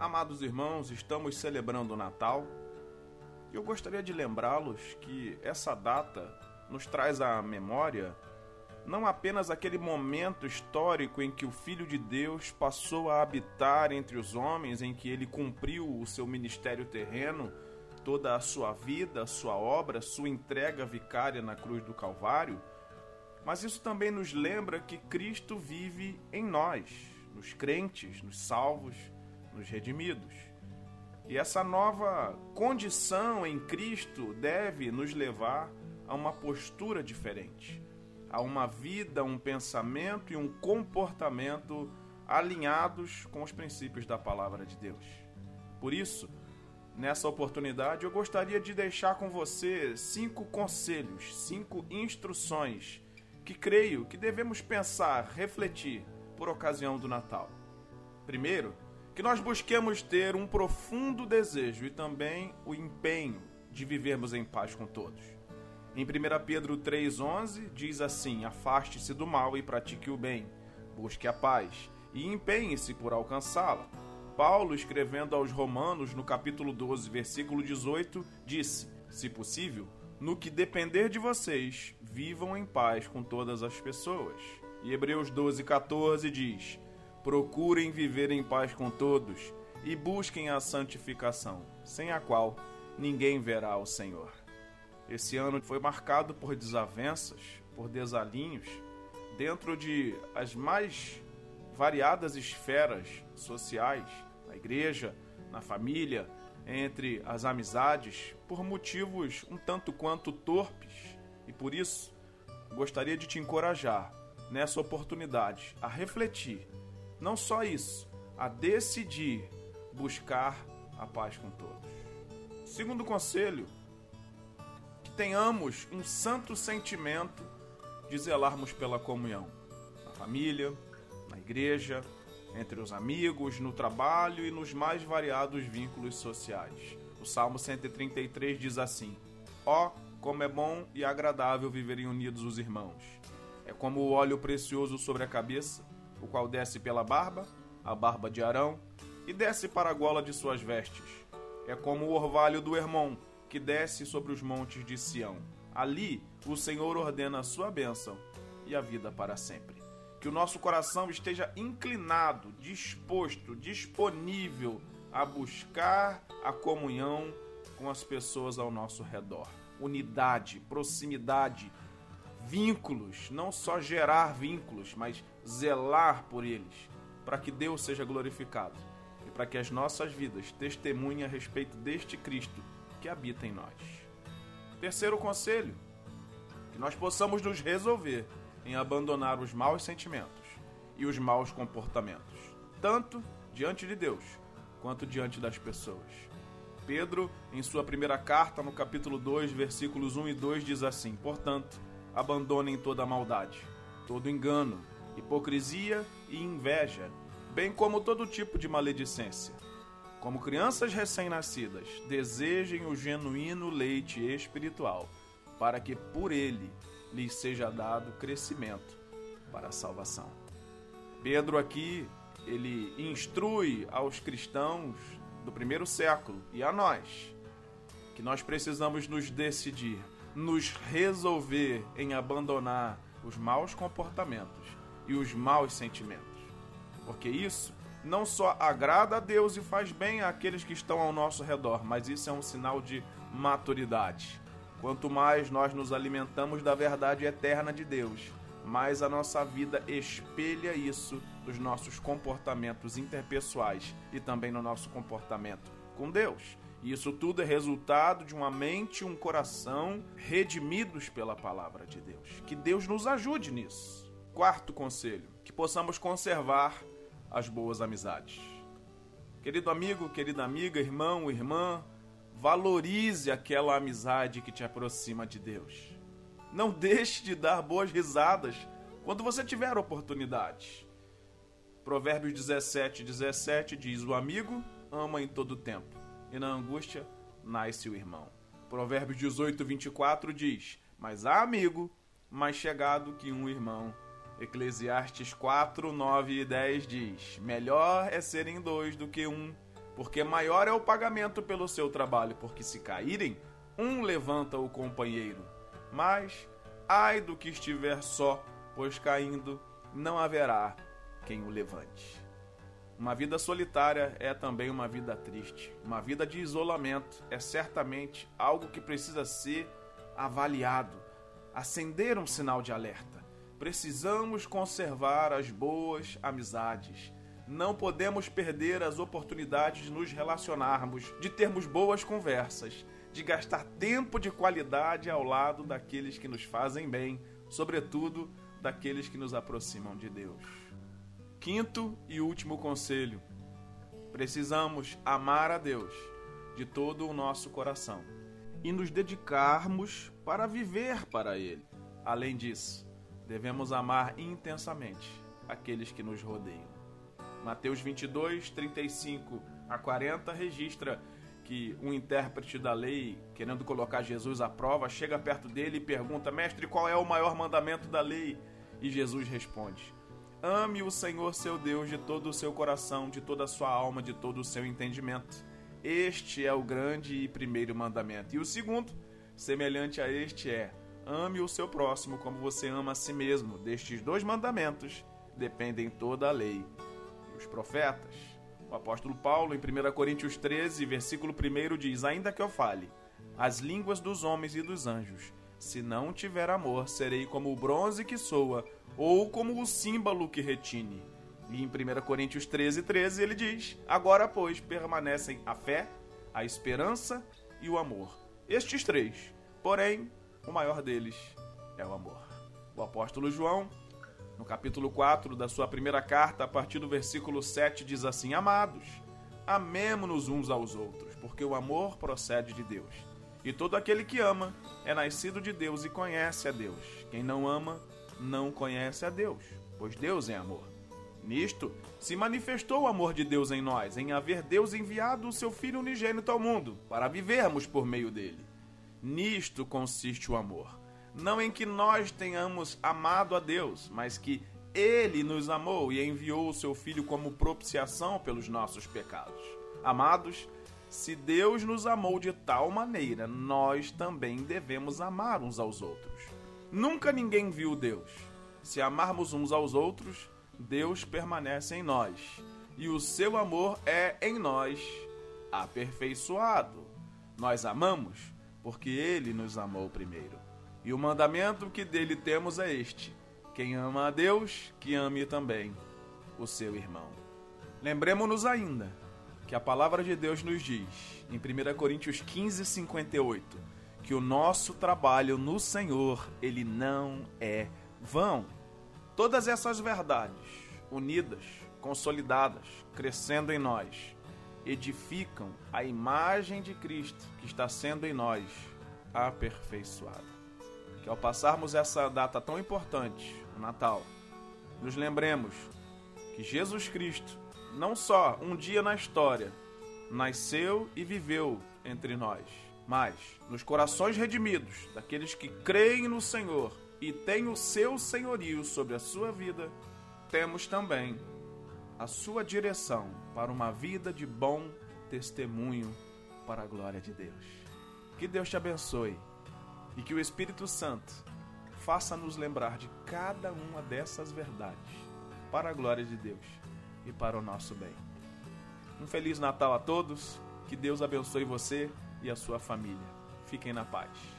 Amados irmãos, estamos celebrando o Natal e eu gostaria de lembrá-los que essa data nos traz à memória não apenas aquele momento histórico em que o Filho de Deus passou a habitar entre os homens, em que ele cumpriu o seu ministério terreno, toda a sua vida, a sua obra, sua entrega vicária na cruz do Calvário, mas isso também nos lembra que Cristo vive em nós, nos crentes, nos salvos, nos redimidos. E essa nova condição em Cristo deve nos levar a uma postura diferente a uma vida, um pensamento e um comportamento alinhados com os princípios da palavra de Deus. Por isso, nessa oportunidade, eu gostaria de deixar com você cinco conselhos, cinco instruções que creio que devemos pensar, refletir por ocasião do Natal. Primeiro, que nós busquemos ter um profundo desejo e também o empenho de vivermos em paz com todos. Em 1 Pedro 3,11 diz assim: Afaste-se do mal e pratique o bem, busque a paz e empenhe-se por alcançá-la. Paulo, escrevendo aos Romanos, no capítulo 12, versículo 18, disse: Se possível, no que depender de vocês, vivam em paz com todas as pessoas. E Hebreus 12, 14 diz: Procurem viver em paz com todos e busquem a santificação, sem a qual ninguém verá o Senhor. Esse ano foi marcado por desavenças, por desalinhos, dentro de as mais variadas esferas sociais, na igreja, na família, entre as amizades, por motivos um tanto quanto torpes. E por isso, gostaria de te encorajar nessa oportunidade a refletir, não só isso, a decidir buscar a paz com todos. Segundo conselho, tenhamos um santo sentimento de zelarmos pela comunhão, na família, na igreja, entre os amigos, no trabalho e nos mais variados vínculos sociais. O Salmo 133 diz assim: Ó, oh, como é bom e agradável viverem unidos os irmãos. É como o óleo precioso sobre a cabeça, o qual desce pela barba, a barba de Arão, e desce para a gola de suas vestes. É como o orvalho do Hermon, que desce sobre os montes de Sião. Ali o Senhor ordena a sua bênção e a vida para sempre. Que o nosso coração esteja inclinado, disposto, disponível a buscar a comunhão com as pessoas ao nosso redor. Unidade, proximidade, vínculos, não só gerar vínculos, mas zelar por eles, para que Deus seja glorificado e para que as nossas vidas testemunhem a respeito deste Cristo que habita em nós. Terceiro conselho: que nós possamos nos resolver em abandonar os maus sentimentos e os maus comportamentos, tanto diante de Deus quanto diante das pessoas. Pedro, em sua primeira carta, no capítulo 2, versículos 1 e 2, diz assim: Portanto, abandonem toda maldade, todo engano, hipocrisia e inveja, bem como todo tipo de maledicência como crianças recém-nascidas, desejem o genuíno leite espiritual, para que por ele lhes seja dado crescimento para a salvação. Pedro aqui, ele instrui aos cristãos do primeiro século e a nós que nós precisamos nos decidir, nos resolver em abandonar os maus comportamentos e os maus sentimentos. Porque isso não só agrada a Deus e faz bem àqueles que estão ao nosso redor, mas isso é um sinal de maturidade. Quanto mais nós nos alimentamos da verdade eterna de Deus, mais a nossa vida espelha isso nos nossos comportamentos interpessoais e também no nosso comportamento com Deus. E isso tudo é resultado de uma mente e um coração redimidos pela palavra de Deus. Que Deus nos ajude nisso. Quarto conselho: que possamos conservar as boas amizades. Querido amigo, querida amiga, irmão, irmã, valorize aquela amizade que te aproxima de Deus. Não deixe de dar boas risadas quando você tiver oportunidade. Provérbios 17, 17 diz: O amigo ama em todo tempo, e na angústia nasce o irmão. Provérbios 18, 24 diz: Mas há amigo mais chegado que um irmão Eclesiastes 4, 9 e 10 diz: Melhor é serem dois do que um, porque maior é o pagamento pelo seu trabalho, porque se caírem, um levanta o companheiro. Mas ai do que estiver só, pois caindo não haverá quem o levante. Uma vida solitária é também uma vida triste. Uma vida de isolamento é certamente algo que precisa ser avaliado, acender um sinal de alerta. Precisamos conservar as boas amizades, não podemos perder as oportunidades de nos relacionarmos, de termos boas conversas, de gastar tempo de qualidade ao lado daqueles que nos fazem bem, sobretudo daqueles que nos aproximam de Deus. Quinto e último conselho: precisamos amar a Deus de todo o nosso coração e nos dedicarmos para viver para Ele. Além disso, devemos amar intensamente aqueles que nos rodeiam. Mateus 22, 35 a 40 registra que um intérprete da lei, querendo colocar Jesus à prova, chega perto dele e pergunta: Mestre, qual é o maior mandamento da lei? E Jesus responde: Ame o Senhor seu Deus de todo o seu coração, de toda a sua alma, de todo o seu entendimento. Este é o grande e primeiro mandamento. E o segundo, semelhante a este, é: ame o seu próximo como você ama a si mesmo. Destes dois mandamentos dependem toda a lei os profetas. O apóstolo Paulo, em 1 Coríntios 13, versículo 1, diz: Ainda que eu fale as línguas dos homens e dos anjos, se não tiver amor, serei como o bronze que soa, ou como o símbolo que retine. E em 1 Coríntios 13, 13, ele diz: Agora, pois, permanecem a fé, a esperança e o amor. Estes três, porém, o maior deles é o amor. O apóstolo João, no capítulo 4 da sua primeira carta, a partir do versículo 7, diz assim: Amados, amemo-nos uns aos outros, porque o amor procede de Deus. E todo aquele que ama é nascido de Deus e conhece a Deus. Quem não ama, não conhece a Deus, pois Deus é amor. Nisto se manifestou o amor de Deus em nós, em haver Deus enviado o seu Filho unigênito ao mundo, para vivermos por meio dele. Nisto consiste o amor não em que nós tenhamos amado a Deus, mas que ele nos amou e enviou o seu Filho como propiciação pelos nossos pecados. Amados, se Deus nos amou de tal maneira, nós também devemos amar uns aos outros. Nunca ninguém viu Deus. Se amarmos uns aos outros, Deus permanece em nós, e o seu amor é em nós aperfeiçoado. Nós amamos porque ele nos amou primeiro. E o mandamento que dele temos é este: quem ama a Deus, que ame também o seu irmão. Lembremos-nos ainda que a palavra de Deus nos diz, em 1 Coríntios 15, 58, que o nosso trabalho no Senhor, ele não é vão. Todas essas verdades, unidas, consolidadas, crescendo em nós, edificam a imagem de Cristo que está sendo em nós aperfeiçoada que ao passarmos essa data tão importante, o Natal, nos lembremos que Jesus Cristo, não só um dia na história, nasceu e viveu entre nós, mas nos corações redimidos daqueles que creem no Senhor e têm o seu senhorio sobre a sua vida, temos também a sua direção para uma vida de bom testemunho para a glória de Deus. Que Deus te abençoe e que o Espírito Santo faça-nos lembrar de cada uma dessas verdades, para a glória de Deus e para o nosso bem. Um Feliz Natal a todos, que Deus abençoe você e a sua família. Fiquem na paz.